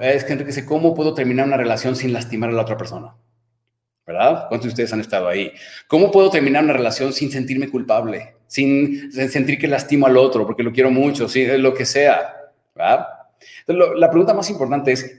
Es que Enrique dice, ¿cómo puedo terminar una relación sin lastimar a la otra persona? ¿Verdad? ¿Cuántos de ustedes han estado ahí? ¿Cómo puedo terminar una relación sin sentirme culpable? Sin sentir que lastimo al otro porque lo quiero mucho, sí, lo que sea. ¿Verdad? la pregunta más importante es,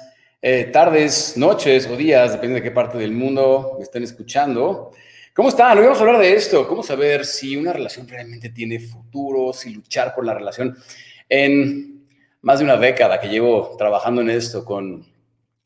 eh, tardes, noches o días, depende de qué parte del mundo me estén escuchando. ¿Cómo están? Hoy vamos a hablar de esto, cómo saber si una relación realmente tiene futuro, si luchar por la relación. En más de una década que llevo trabajando en esto con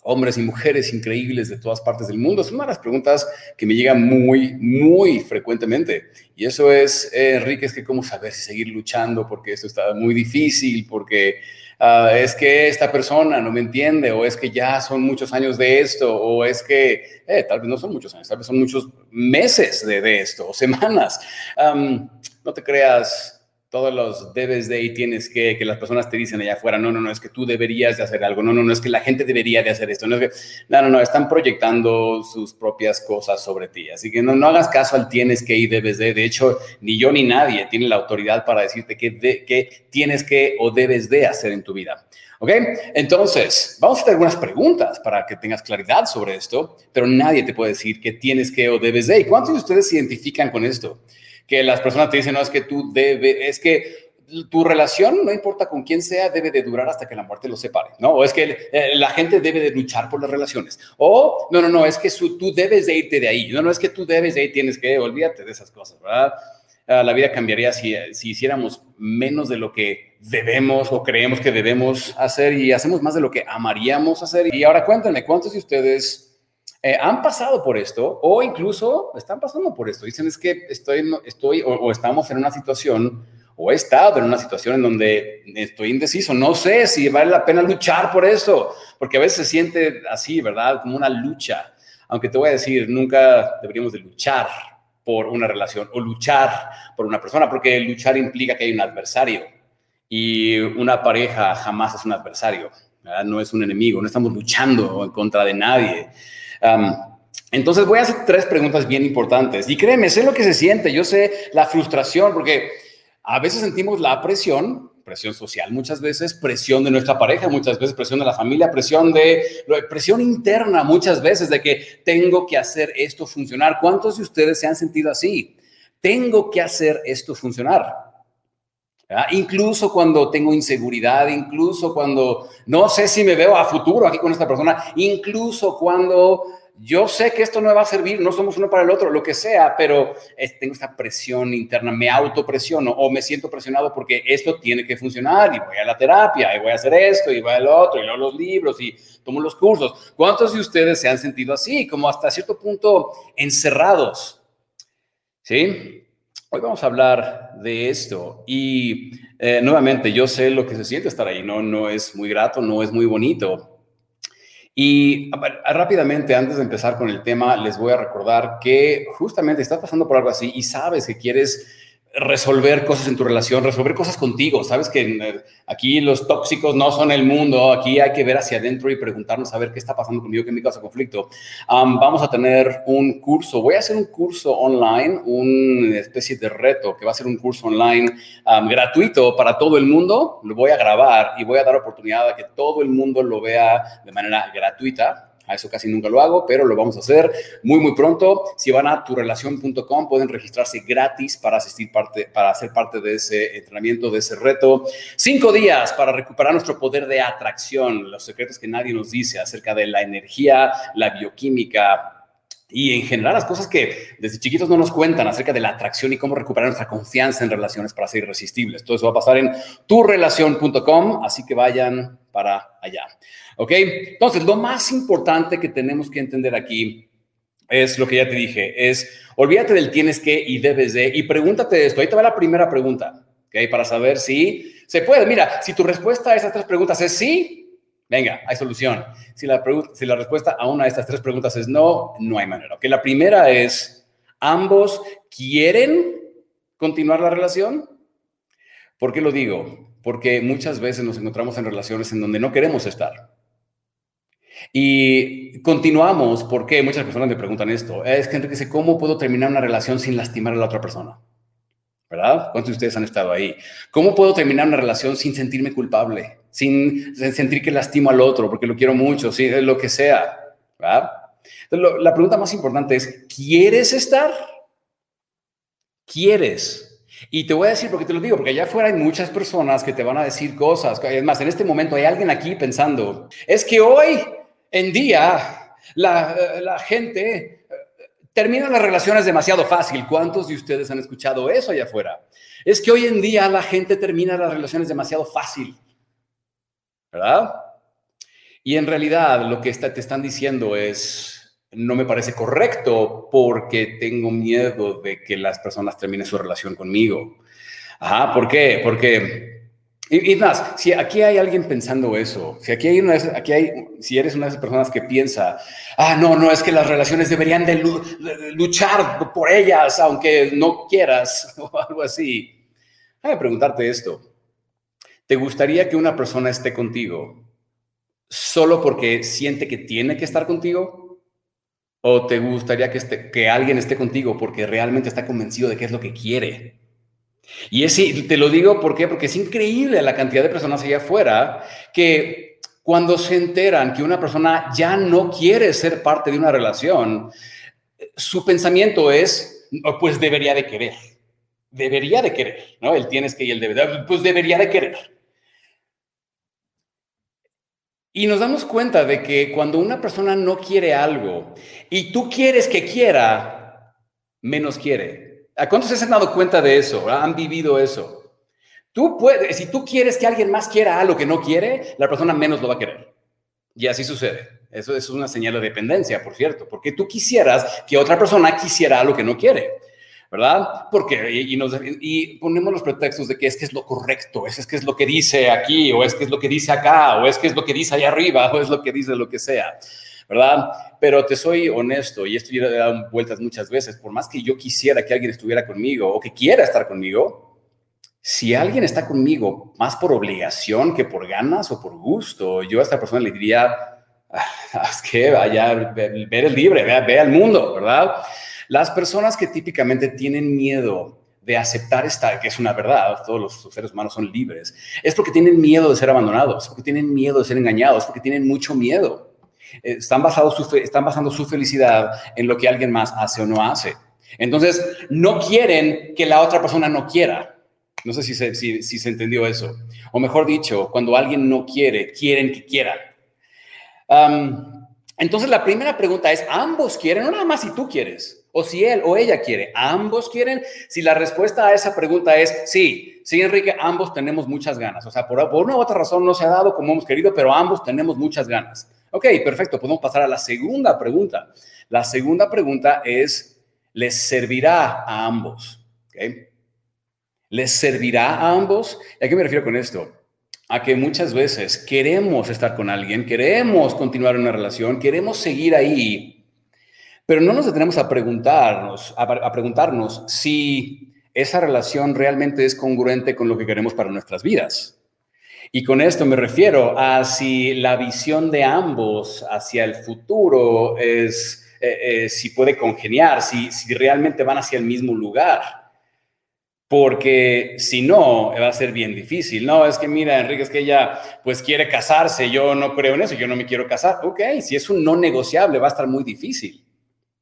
hombres y mujeres increíbles de todas partes del mundo, es una de las preguntas que me llegan muy, muy frecuentemente. Y eso es, eh, Enrique, es que cómo saber si seguir luchando porque esto está muy difícil, porque Ah, es que esta persona no me entiende, o es que ya son muchos años de esto, o es que eh, tal vez no son muchos años, tal vez son muchos meses de, esto, o semanas. no te creas todos los debes de y tienes que, que las personas te dicen allá afuera, no, no, no, es que tú deberías de hacer algo, no, no, no, es que la gente debería de hacer esto, no, es que, no, no, no, están proyectando sus propias cosas sobre ti, así que no, no hagas caso al tienes que y debes de, de hecho, ni yo ni nadie tiene la autoridad para decirte qué, qué tienes que o debes de hacer en tu vida. ¿Ok? Entonces, vamos a hacer algunas preguntas para que tengas claridad sobre esto, pero nadie te puede decir qué tienes que o debes de. ¿Y cuántos de ustedes se identifican con esto? Que las personas te dicen, no, es que tú debes, es que tu relación, no importa con quién sea, debe de durar hasta que la muerte los separe, ¿no? O es que eh, la gente debe de luchar por las relaciones. O, no, no, no, es que tú debes de irte de ahí. No, no, es que tú debes de ahí, tienes que, olvídate de esas cosas, ¿verdad? Ah, la vida cambiaría si, si hiciéramos menos de lo que debemos o creemos que debemos hacer y hacemos más de lo que amaríamos hacer. Y ahora cuéntenme, ¿cuántos de ustedes eh, han pasado por esto o incluso están pasando por esto. Dicen es que estoy, estoy o, estamos en una situación o he estado en una situación en donde estoy indeciso. No sé si vale la pena luchar por eso, porque a veces se siente así, ¿verdad? Como una lucha. Aunque te voy a decir, nunca deberíamos de luchar por una relación o luchar por una persona, porque luchar implica que hay un adversario y una pareja jamás es un adversario, no es un enemigo, no estamos luchando en contra de nadie entonces voy a hacer tres preguntas bien importantes. Y créeme, sé lo que se siente, yo sé la frustración, porque a veces sentimos la presión, presión social muchas veces, presión de nuestra pareja muchas veces, presión de la familia, presión de presión interna muchas veces de que tengo que hacer esto funcionar. ¿Cuántos de ustedes se han sentido así? Tengo que hacer esto funcionar. Incluso cuando tengo inseguridad, incluso cuando no sé si me veo a futuro aquí con esta persona, incluso cuando yo sé que esto no va a servir, no somos uno para el otro, lo que sea, pero tengo esta presión interna, me autopresiono o me siento presionado porque esto tiene que funcionar y voy a la terapia y voy a hacer esto y voy al otro y leo los libros y tomo los cursos. ¿Cuántos de ustedes se han sentido así, como hasta cierto punto encerrados? ¿Sí? Hoy vamos a hablar de esto y eh, nuevamente yo sé lo que se siente estar ahí, no, no es muy grato, no es muy bonito. Y rápidamente, antes de empezar con el tema, les voy a recordar que justamente estás pasando por algo así y sabes que quieres resolver cosas en tu relación, resolver cosas contigo. Sabes que eh, aquí los tóxicos no son el mundo, aquí hay que ver hacia adentro y preguntarnos a ver qué está pasando conmigo, qué me causa conflicto. vamos a tener un curso, voy a hacer un curso online, una especie de reto que va a ser un curso online gratuito para todo el mundo. Lo voy a grabar y voy a dar oportunidad a que todo el mundo lo vea de manera gratuita a eso casi nunca lo hago, pero lo vamos a hacer muy, muy pronto. Si van a turelación.com, pueden registrarse gratis para asistir parte, para hacer parte de ese entrenamiento, de ese reto. Cinco días para recuperar nuestro poder de atracción, los secretos que nadie nos dice acerca de la energía, la bioquímica, y en general las cosas que desde chiquitos no nos cuentan acerca de la atracción y cómo recuperar nuestra confianza en relaciones para ser irresistibles. Todo eso va a pasar en turelación.com, así que vayan para allá. ¿Ok? Entonces, lo más importante que tenemos que entender aquí es lo que ya te dije, es olvídate del tienes que y debes de y pregúntate esto. Ahí te va la primera pregunta, ¿ok? Para saber si se puede. Mira, si tu respuesta a esas tres preguntas es sí, Venga, hay solución. Si la, respuesta a una de estas tres preguntas es no, no hay manera. Que la primera es, ¿ambos quieren continuar la relación? ¿Por qué lo digo? Porque muchas veces nos encontramos en relaciones en donde no queremos estar. Y continuamos porque muchas personas me preguntan esto. Es que Enrique dice, ¿cómo puedo terminar una relación sin lastimar a la otra persona? ¿Verdad? ¿Cuántos de ustedes han estado ahí? ¿Cómo puedo terminar una relación sin sentirme culpable? Sin sentir que lastimo al otro porque lo quiero mucho, sí, lo que sea. ¿verdad? la pregunta más importante es, ¿quieres estar? ¿Quieres? Y te voy a decir porque te lo digo, porque allá afuera hay muchas personas que te van a decir cosas. Es más, en este momento hay alguien aquí pensando, es que hoy en día la, la gente terminan las relaciones demasiado fácil. ¿Cuántos de ustedes han escuchado eso allá afuera? Es que hoy en día la gente termina las relaciones demasiado fácil. ¿Verdad? Y en realidad lo que te están diciendo es, no me parece correcto porque tengo miedo de que las personas terminen su relación conmigo. Ajá, ¿por qué? Porque y, más, si aquí hay alguien pensando eso, si aquí hay, una, aquí hay, si eres una de esas personas que piensa, ah, no, no, es que las relaciones deberían de luchar por ellas, aunque no quieras, o algo así. Déjame preguntarte esto. ¿Te gustaría que una persona esté contigo solo porque siente que tiene que estar contigo? ¿O te gustaría que, esté, que alguien esté contigo porque realmente está convencido de qué es lo que quiere? Y es, te lo digo ¿por porque es increíble la cantidad de personas allá afuera que cuando se enteran que una persona ya no quiere ser parte de una relación, su pensamiento es, pues debería de querer, debería de querer, ¿no? El tienes que y el debe, pues debería de querer. Y nos damos cuenta de que cuando una persona no quiere algo y tú quieres que quiera, menos quiere. ¿A cuántos se han dado cuenta de eso? ¿Han vivido eso? Tú puedes, si tú quieres que alguien más quiera algo que no quiere, la persona menos lo va a querer. Y así sucede. Eso es una señal de dependencia, por cierto, porque tú quisieras que otra persona quisiera algo que no quiere. ¿verdad? Porque y, y, ponemos los pretextos de que es que es lo correcto, es, es que es lo que dice aquí, o es que es lo que dice acá, o es que es lo que dice allá arriba, o es lo que dice lo que sea. ¿Verdad? Pero te soy honesto, y esto ya he dado vueltas muchas veces, por más que yo quisiera que alguien estuviera conmigo o que quiera estar conmigo, si alguien está conmigo más por obligación que por ganas o por gusto, yo a esta persona le diría, ah, es que vaya, ver el libre, vea, ve al mundo, ¿verdad? Las personas que típicamente tienen miedo de aceptar esta, que es una verdad, todos los seres humanos son libres, es porque tienen miedo de ser abandonados, porque tienen miedo de ser engañados, porque tienen mucho miedo. Están, basados están basando su felicidad en lo que alguien más hace o no hace. Entonces, no quieren que la otra persona no quiera. No sé si se, si, se entendió eso. O mejor dicho, cuando alguien no quiere, quieren que quiera. entonces, la primera pregunta es, ¿ambos quieren? No nada más si tú quieres, o si él o ella quiere. ¿Ambos quieren? Si la respuesta a esa pregunta es sí, sí, Enrique, ambos tenemos muchas ganas. O sea, por, por una u otra razón no se ha dado como hemos querido, pero ambos tenemos muchas ganas. Ok, perfecto, podemos pasar a la segunda pregunta. La segunda pregunta es, ¿les servirá a ambos? ¿Les servirá a ambos? ¿Y a qué me refiero con esto? A que muchas veces queremos estar con alguien, queremos continuar una relación, queremos seguir ahí, pero no nos detenemos a preguntarnos, a preguntarnos si esa relación realmente es congruente con lo que queremos para nuestras vidas. Y con esto me refiero a si la visión de ambos hacia el futuro es, eh, eh, si puede congeniar, si, si realmente van hacia el mismo lugar. Porque si no, va a ser bien difícil. No, es que mira, Enrique, es que ella pues quiere casarse, yo no creo en eso, yo no me quiero casar. Ok, si es un no negociable, va a estar muy difícil.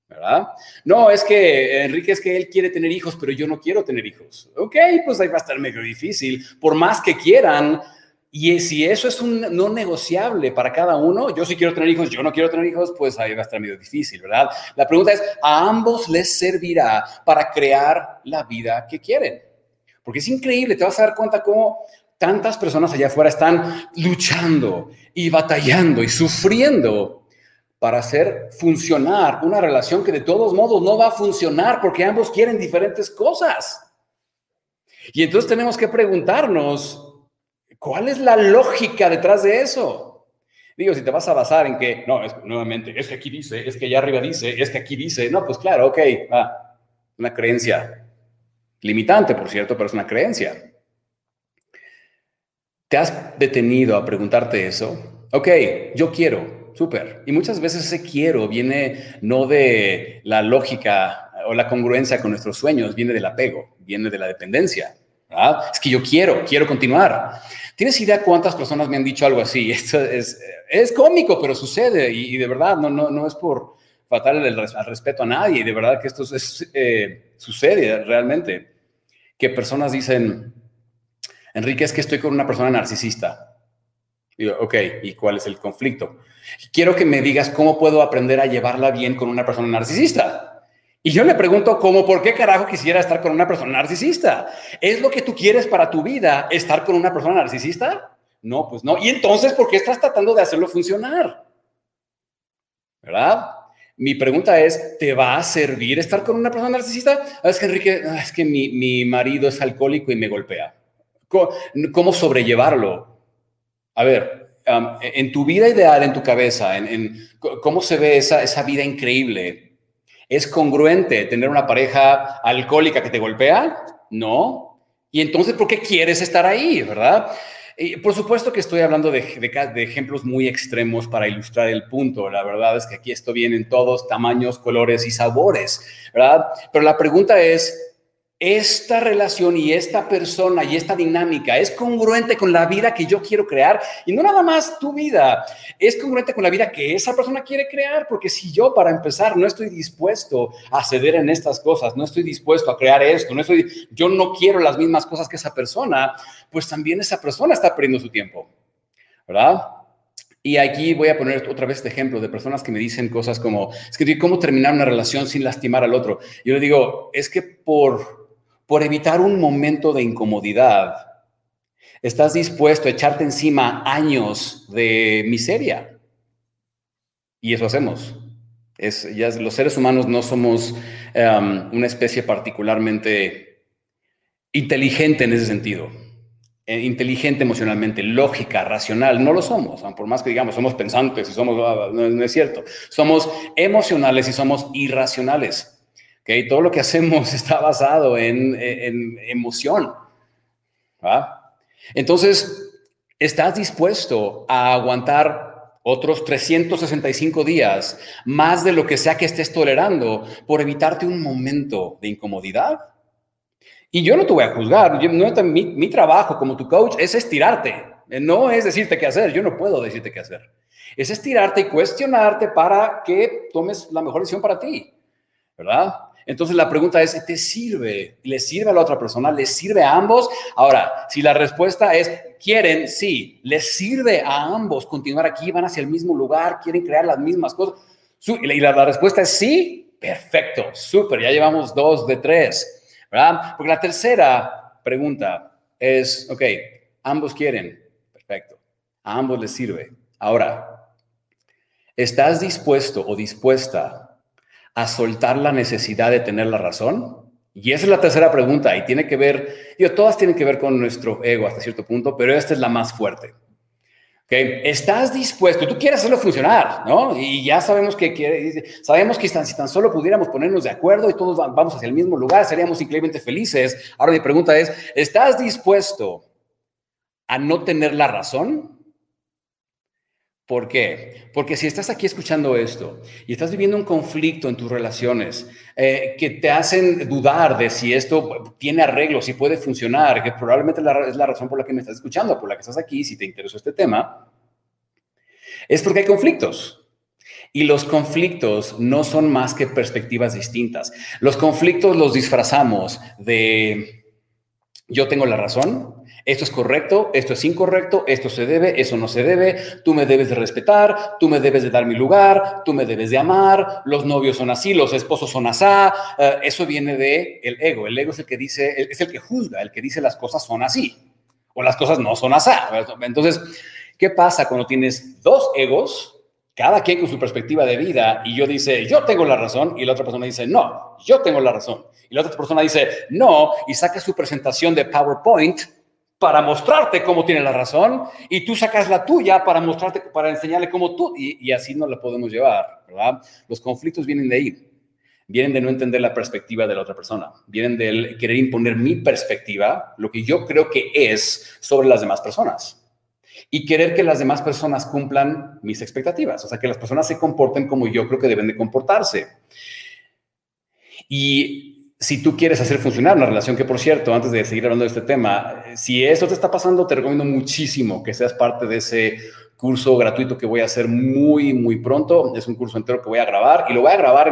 ¿verdad? No, es que Enrique es que él quiere tener hijos, pero yo no quiero tener hijos. Ok, pues ahí va a estar medio difícil. Por más que quieran, y si eso es un no negociable para cada uno, yo sí quiero tener hijos, yo no quiero tener hijos, pues ahí va a estar medio difícil, ¿verdad? La pregunta es, ¿a ambos les servirá para crear la vida que quieren? Porque es increíble, te vas a dar cuenta cómo tantas personas allá afuera están luchando y batallando y sufriendo para hacer funcionar una relación que de todos modos no va a funcionar porque ambos quieren diferentes cosas. Y entonces tenemos que preguntarnos, ¿Cuál es la lógica detrás de eso? Digo, si te vas a basar en que, no, es, nuevamente, es que aquí dice, es que allá arriba dice, es que aquí dice, no, pues claro, ok, ah, una creencia limitante, por cierto, pero es una creencia. ¿Te has detenido a preguntarte eso? Ok, yo quiero, súper. Y muchas veces ese quiero viene no de la lógica o la congruencia con nuestros sueños, viene del apego, viene de la dependencia. Es que yo quiero, quiero continuar. ¿Tienes idea cuántas personas me han dicho algo así? Esto es, es cómico, pero sucede y, de verdad no, no, no es por faltarle el, al respeto a nadie, de verdad que esto es, eh, sucede realmente, que personas dicen, Enrique, es que estoy con una persona narcisista. Y yo, ok, ¿y cuál es el conflicto? Quiero que me digas cómo puedo aprender a llevarla bien con una persona narcisista. Y yo le pregunto, ¿cómo por qué carajo quisiera estar con una persona narcisista? ¿Es lo que tú quieres para tu vida, estar con una persona narcisista? No, pues no. Y entonces, ¿por qué estás tratando de hacerlo funcionar? ¿Verdad? Mi pregunta es, ¿te va a servir estar con una persona narcisista? Ah, es que Enrique, ah, es que mi, marido es alcohólico y me golpea. ¿Cómo, sobrellevarlo? A ver, en tu vida ideal, en tu cabeza, en, cómo se ve esa, esa vida increíble, ¿Es congruente tener una pareja alcohólica que te golpea? No. Y entonces, ¿por qué quieres estar ahí, verdad? Por supuesto que estoy hablando de, de, ejemplos muy extremos para ilustrar el punto. La verdad es que aquí esto viene en todos tamaños, colores y sabores, ¿verdad? Pero la pregunta es, esta relación y esta persona y esta dinámica es congruente con la vida que yo quiero crear y no nada más tu vida, es congruente con la vida que esa persona quiere crear, porque si yo para empezar no estoy dispuesto a ceder en estas cosas, no estoy dispuesto a crear esto, no estoy, yo no quiero las mismas cosas que esa persona, pues también esa persona está perdiendo su tiempo, ¿verdad? Y aquí voy a poner otra vez este ejemplo de personas que me dicen cosas como, es que, ¿cómo terminar una relación sin lastimar al otro? Yo le digo, es que por por evitar un momento de incomodidad, estás dispuesto a echarte encima años de miseria. Y eso hacemos. Ya, los seres humanos no somos em, una especie particularmente inteligente en ese sentido. Eh, inteligente emocionalmente, lógica, racional, no lo somos, por más que digamos, somos pensantes y somos, no es cierto, somos emocionales y somos irracionales. Okay, todo lo que hacemos está basado en, emoción. Entonces, ¿estás dispuesto a aguantar otros 365 días, más de lo que sea que estés tolerando, por evitarte un momento de incomodidad? Y yo no te voy a juzgar. mi, mi, trabajo como tu coach es estirarte. No es decirte qué hacer. Yo no puedo decirte qué hacer. Es estirarte y cuestionarte para que tomes la mejor decisión para ti. ¿Verdad? Entonces la pregunta es, ¿te sirve? ¿Le sirve a la otra persona? ¿Le sirve a ambos? Ahora, si la respuesta es, quieren, sí, les sirve a ambos continuar aquí, van hacia el mismo lugar, quieren crear las mismas cosas. Y la, respuesta es sí, perfecto, súper, ya llevamos dos de tres, ¿verdad? Porque la tercera pregunta es, ok, ambos quieren, perfecto, a ambos les sirve. Ahora, ¿estás dispuesto o dispuesta a soltar la necesidad de tener la razón? Y esa es la tercera pregunta y tiene que ver, digo, todas tienen que ver con nuestro ego hasta cierto punto, pero esta es la más fuerte. ¿Okay? Estás dispuesto, tú quieres hacerlo funcionar, ¿no? Y ya sabemos que, sabemos que si tan solo pudiéramos ponernos de acuerdo y todos vamos hacia el mismo lugar, seríamos increíblemente felices. Ahora mi pregunta es, ¿estás dispuesto a no tener la razón? ¿Por qué? Porque si estás aquí escuchando esto y estás viviendo un conflicto en tus relaciones eh, que te hacen dudar de si esto tiene arreglo, si puede funcionar, que probablemente es la razón por la que me estás escuchando, por la que estás aquí, si te interesó este tema, es porque hay conflictos. Y los conflictos no son más que perspectivas distintas. Los conflictos los disfrazamos de yo tengo la razón, esto es correcto, esto es incorrecto, esto se debe, eso no se debe, tú me debes de respetar, tú me debes de dar mi lugar, tú me debes de amar, los novios son así, los esposos son asá, eh, eso viene de el ego, el ego es el que dice, es el que juzga, el que dice las cosas son así o las cosas no son asá. Entonces, ¿qué pasa cuando tienes dos egos? Cada quien con su perspectiva de vida y yo dice, yo tengo la razón y la otra persona dice, no, yo tengo la razón. Y la otra persona dice, no, y saca su presentación de PowerPoint para mostrarte cómo tiene la razón y tú sacas la tuya para mostrarte, para enseñarle cómo tú, y, así no la podemos llevar, ¿verdad? Los conflictos vienen de ahí, vienen de no entender la perspectiva de la otra persona, vienen del querer imponer mi perspectiva, lo que yo creo que es sobre las demás personas y querer que las demás personas cumplan mis expectativas, o sea, que las personas se comporten como yo creo que deben de comportarse. Y si tú quieres hacer funcionar una relación, que por cierto, antes de seguir hablando de este tema, si eso te está pasando, te recomiendo muchísimo que seas parte de ese curso gratuito que voy a hacer muy, muy pronto. Es un curso entero que voy a grabar y lo voy a grabar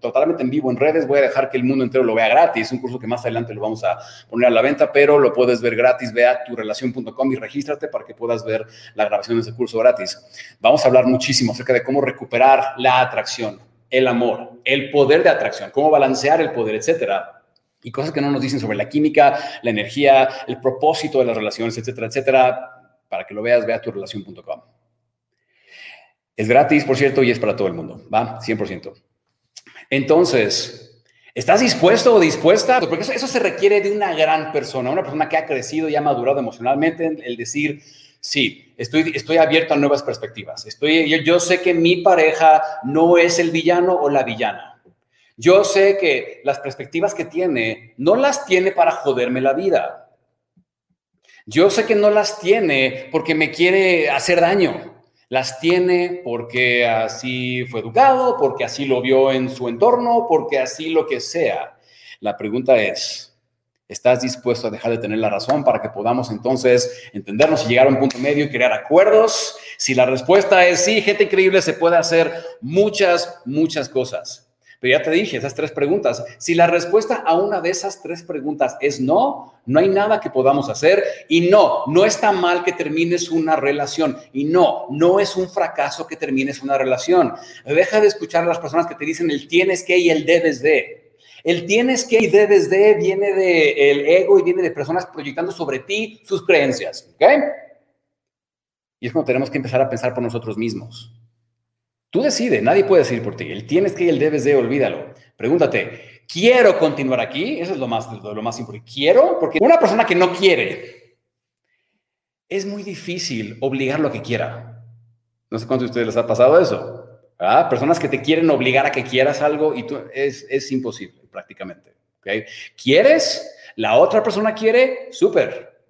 totalmente en vivo en redes. Voy a dejar que el mundo entero lo vea gratis. Es un curso que más adelante lo vamos a poner a la venta, pero lo puedes ver gratis. Ve a turelación.com y regístrate para que puedas ver la grabación de ese curso gratis. Vamos a hablar muchísimo acerca de cómo recuperar la atracción, el amor, el poder de atracción, cómo balancear el poder, etcétera. Y cosas que no nos dicen sobre la química, la energía, el propósito de las relaciones, etcétera, etcétera. Para que lo veas, ve a turelación.com. Es gratis, por cierto, y es para todo el mundo, ¿va? 100%. Entonces, ¿estás dispuesto o dispuesta? Porque eso, se requiere de una gran persona, una persona que ha crecido y ha madurado emocionalmente, el decir, sí, estoy, estoy abierto a nuevas perspectivas. Estoy, yo, yo sé que mi pareja no es el villano o la villana. Yo sé que las perspectivas que tiene no las tiene para joderme la vida. Yo sé que no las tiene porque me quiere hacer daño. Las tiene porque así fue educado, porque así lo vio en su entorno, porque así lo que sea. La pregunta es, ¿Estás dispuesto a dejar de tener la razón para que podamos entonces entendernos y llegar a un punto medio y crear acuerdos? Si la respuesta es sí, gente increíble, se puede hacer muchas, muchas cosas. Pero ya te dije esas tres preguntas. Si la respuesta a una de esas tres preguntas es no, no hay nada que podamos hacer. Y no, no está mal que termines una relación. Y no, no es un fracaso que termines una relación. Deja de escuchar a las personas que te dicen el tienes que y el debes de. El tienes que y debes de viene del ego y viene de personas proyectando sobre ti sus creencias. ¿Ok? Y es cuando tenemos que empezar a pensar por nosotros mismos. Tú decides, nadie puede decir por ti. El tienes que y el debes de, olvídalo. Pregúntate, ¿quiero continuar aquí? Eso es lo más, lo más importante. ¿Quiero? Porque una persona que no quiere, es muy difícil obligar lo que quiera. No sé cuántos de ustedes les ha pasado eso. Personas que te quieren obligar a que quieras algo y tú, es, es imposible prácticamente. ¿okay? ¿Quieres? ¿La otra persona quiere? Súper.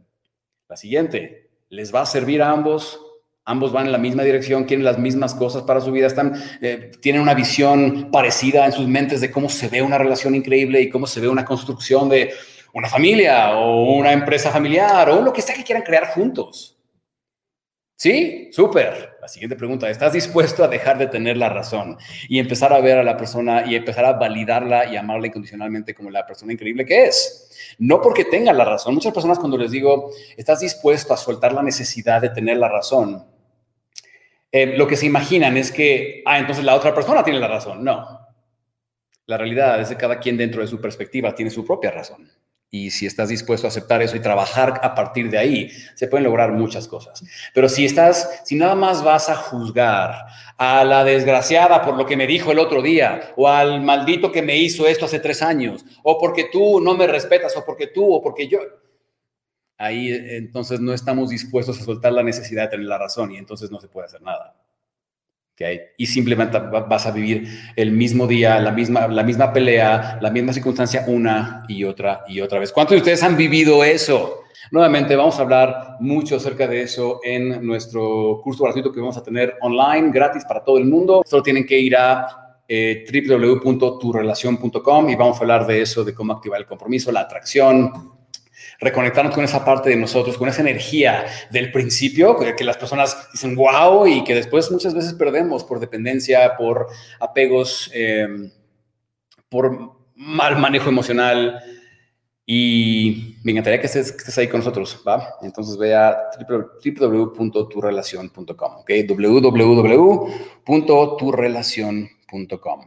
La siguiente, ¿les va a servir a ambos? Ambos van en la misma dirección, quieren las mismas cosas para su vida, están, eh, tienen una visión parecida en sus mentes de cómo se ve una relación increíble y cómo se ve una construcción de una familia o una empresa familiar o lo que sea que quieran crear juntos. Sí, súper. La siguiente pregunta, ¿estás dispuesto a dejar de tener la razón y empezar a ver a la persona y empezar a validarla y amarla incondicionalmente como la persona increíble que es? No porque tenga la razón. Muchas personas cuando les digo, ¿estás dispuesto a soltar la necesidad de tener la razón? Eh, lo que se imaginan es que, ah, entonces la otra persona tiene la razón. No. La realidad es que cada quien dentro de su perspectiva tiene su propia razón. Y si estás dispuesto a aceptar eso y trabajar a partir de ahí, se pueden lograr muchas cosas. Pero si estás, si nada más vas a juzgar a la desgraciada por lo que me dijo el otro día, o al maldito que me hizo esto hace tres años, o porque tú no me respetas, o porque tú, o porque yo, ahí entonces no estamos dispuestos a soltar la necesidad de tener la razón y entonces no se puede hacer nada. Y simplemente vas a vivir el mismo día, la misma, la misma pelea, la misma circunstancia una y otra y otra vez. ¿Cuántos de ustedes han vivido eso? Nuevamente, vamos a hablar mucho acerca de eso en nuestro curso gratuito que vamos a tener online, gratis para todo el mundo. Solo tienen que ir a eh, y vamos a hablar de eso, de cómo activar el compromiso, la atracción, reconectarnos con esa parte de nosotros, con esa energía del principio, que las personas dicen wow y que después muchas veces perdemos por dependencia, por apegos, em, por mal manejo emocional. Y me encantaría que estés, ahí con nosotros, ¿va? Entonces ve a www.turelacion.com, ¿ok? www.turelacion.com,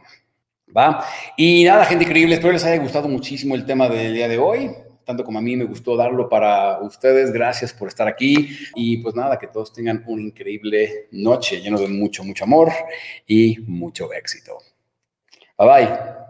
¿va? Y nada, gente increíble, espero les haya gustado muchísimo el tema del día de hoy tanto como a mí me gustó darlo para ustedes. Gracias por estar aquí y pues nada, que todos tengan una increíble noche lleno de mucho, mucho amor y mucho éxito. Bye bye.